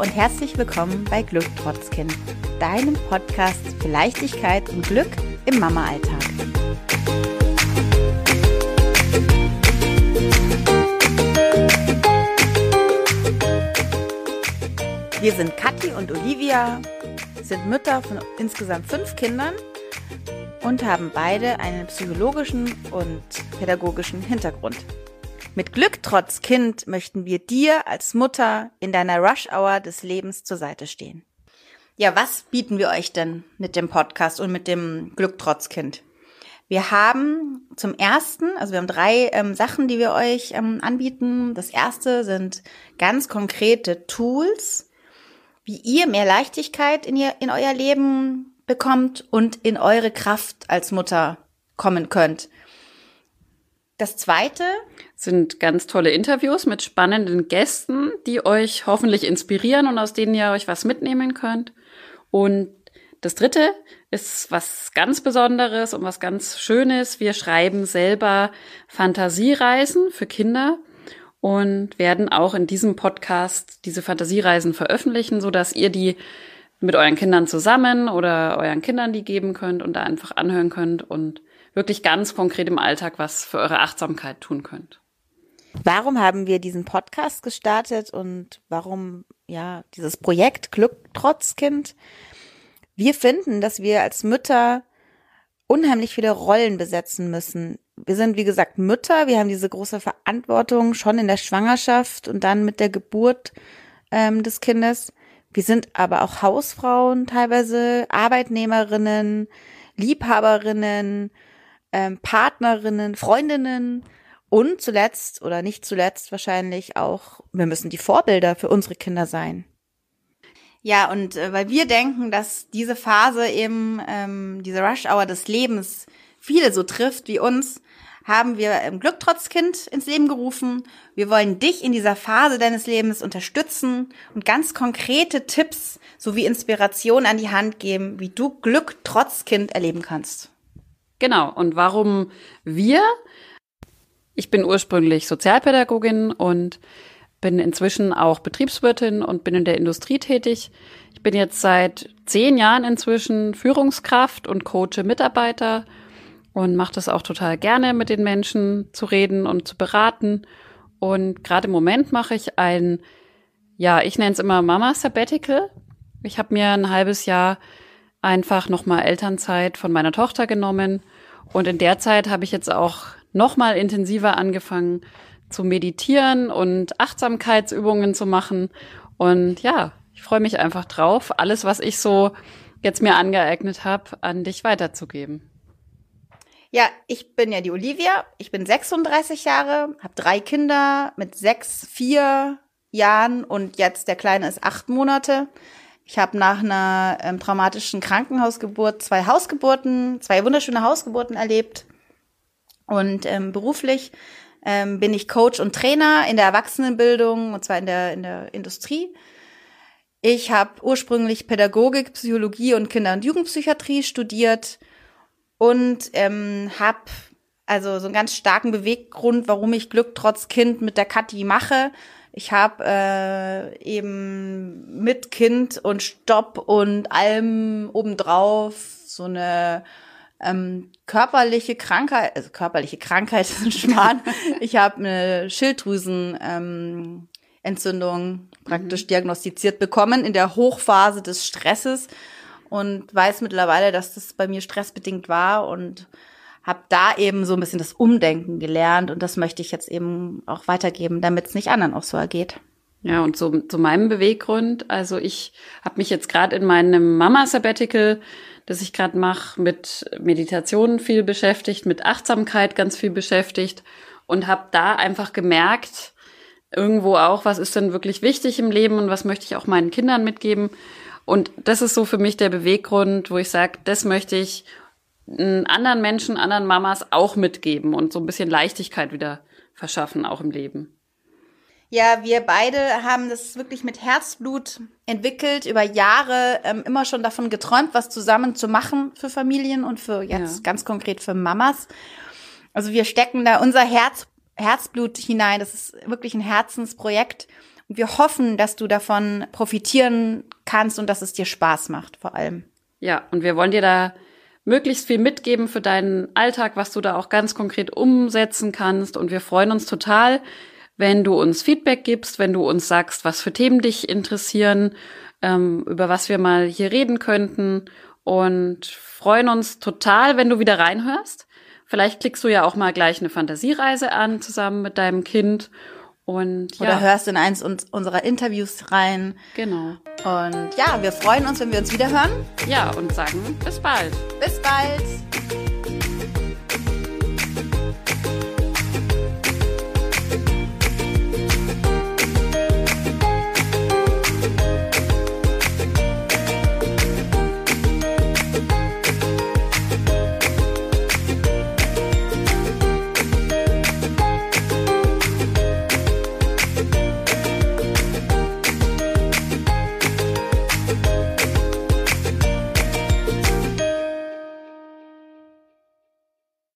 Und herzlich willkommen bei Glück trotz Kind, deinem Podcast für Leichtigkeit und Glück im Mama-Alltag. Wir sind Kathi und Olivia, sind Mütter von insgesamt fünf Kindern und haben beide einen psychologischen und pädagogischen Hintergrund. Mit Glück trotz Kind möchten wir dir als Mutter in deiner Rush-Hour des Lebens zur Seite stehen. Ja, was bieten wir euch denn mit dem Podcast und mit dem Glück trotz Kind? Wir haben zum ersten, also wir haben drei ähm, Sachen, die wir euch ähm, anbieten. Das erste sind ganz konkrete Tools, wie ihr mehr Leichtigkeit in, ihr, in euer Leben bekommt und in eure Kraft als Mutter kommen könnt. Das zweite sind ganz tolle Interviews mit spannenden Gästen, die euch hoffentlich inspirieren und aus denen ihr euch was mitnehmen könnt. Und das dritte ist was ganz Besonderes und was ganz Schönes. Wir schreiben selber Fantasiereisen für Kinder und werden auch in diesem Podcast diese Fantasiereisen veröffentlichen, so dass ihr die mit euren Kindern zusammen oder euren Kindern die geben könnt und da einfach anhören könnt und wirklich ganz konkret im Alltag was für eure Achtsamkeit tun könnt. Warum haben wir diesen Podcast gestartet und warum ja dieses Projekt Glück trotz Kind? Wir finden, dass wir als Mütter unheimlich viele Rollen besetzen müssen. Wir sind, wie gesagt, Mütter. Wir haben diese große Verantwortung schon in der Schwangerschaft und dann mit der Geburt ähm, des Kindes. Wir sind aber auch Hausfrauen, teilweise Arbeitnehmerinnen, Liebhaberinnen, ähm, Partnerinnen, Freundinnen und zuletzt oder nicht zuletzt wahrscheinlich auch, wir müssen die Vorbilder für unsere Kinder sein. Ja, und äh, weil wir denken, dass diese Phase eben, ähm, diese Rush-Hour des Lebens viele so trifft wie uns, haben wir im Glück trotz Kind ins Leben gerufen. Wir wollen dich in dieser Phase deines Lebens unterstützen und ganz konkrete Tipps sowie Inspiration an die Hand geben, wie du Glück trotz Kind erleben kannst. Genau. Und warum wir? Ich bin ursprünglich Sozialpädagogin und bin inzwischen auch Betriebswirtin und bin in der Industrie tätig. Ich bin jetzt seit zehn Jahren inzwischen Führungskraft und coache Mitarbeiter und mache das auch total gerne, mit den Menschen zu reden und zu beraten. Und gerade im Moment mache ich ein, ja, ich nenne es immer Mama Sabbatical. Ich habe mir ein halbes Jahr einfach nochmal Elternzeit von meiner Tochter genommen. Und in der Zeit habe ich jetzt auch nochmal intensiver angefangen zu meditieren und Achtsamkeitsübungen zu machen. Und ja, ich freue mich einfach drauf, alles, was ich so jetzt mir angeeignet habe, an dich weiterzugeben. Ja, ich bin ja die Olivia. Ich bin 36 Jahre, habe drei Kinder mit sechs, vier Jahren und jetzt der Kleine ist acht Monate. Ich habe nach einer ähm, traumatischen Krankenhausgeburt zwei Hausgeburten, zwei wunderschöne Hausgeburten erlebt. Und ähm, beruflich ähm, bin ich Coach und Trainer in der Erwachsenenbildung, und zwar in der, in der Industrie. Ich habe ursprünglich Pädagogik, Psychologie und Kinder- und Jugendpsychiatrie studiert und ähm, habe also so einen ganz starken Beweggrund, warum ich Glück trotz Kind mit der Kathi mache. Ich habe äh, eben mit Kind und Stopp und allem obendrauf so eine ähm, körperliche Krankheit, also körperliche Krankheit ist ein Schmarrn. ich habe eine Schilddrüsenentzündung ähm, praktisch mhm. diagnostiziert bekommen in der Hochphase des Stresses und weiß mittlerweile, dass das bei mir stressbedingt war und habe da eben so ein bisschen das Umdenken gelernt und das möchte ich jetzt eben auch weitergeben, damit es nicht anderen auch so ergeht. Ja, und so zu meinem Beweggrund, also ich habe mich jetzt gerade in meinem Mama Sabbatical, das ich gerade mache, mit Meditation viel beschäftigt, mit Achtsamkeit ganz viel beschäftigt und habe da einfach gemerkt, irgendwo auch, was ist denn wirklich wichtig im Leben und was möchte ich auch meinen Kindern mitgeben. Und das ist so für mich der Beweggrund, wo ich sage, das möchte ich anderen Menschen, anderen Mamas auch mitgeben und so ein bisschen Leichtigkeit wieder verschaffen, auch im Leben. Ja, wir beide haben das wirklich mit Herzblut entwickelt, über Jahre ähm, immer schon davon geträumt, was zusammen zu machen für Familien und für jetzt ja. ganz konkret für Mamas. Also wir stecken da unser Herz, Herzblut hinein. Das ist wirklich ein Herzensprojekt. Wir hoffen, dass du davon profitieren kannst und dass es dir Spaß macht, vor allem. Ja, und wir wollen dir da möglichst viel mitgeben für deinen Alltag, was du da auch ganz konkret umsetzen kannst. Und wir freuen uns total, wenn du uns Feedback gibst, wenn du uns sagst, was für Themen dich interessieren, ähm, über was wir mal hier reden könnten. Und freuen uns total, wenn du wieder reinhörst. Vielleicht klickst du ja auch mal gleich eine Fantasiereise an zusammen mit deinem Kind. Und, ja. Oder hörst in eins unserer Interviews rein. Genau. Und ja, wir freuen uns, wenn wir uns wieder hören. Ja, und sagen bis bald. Bis bald.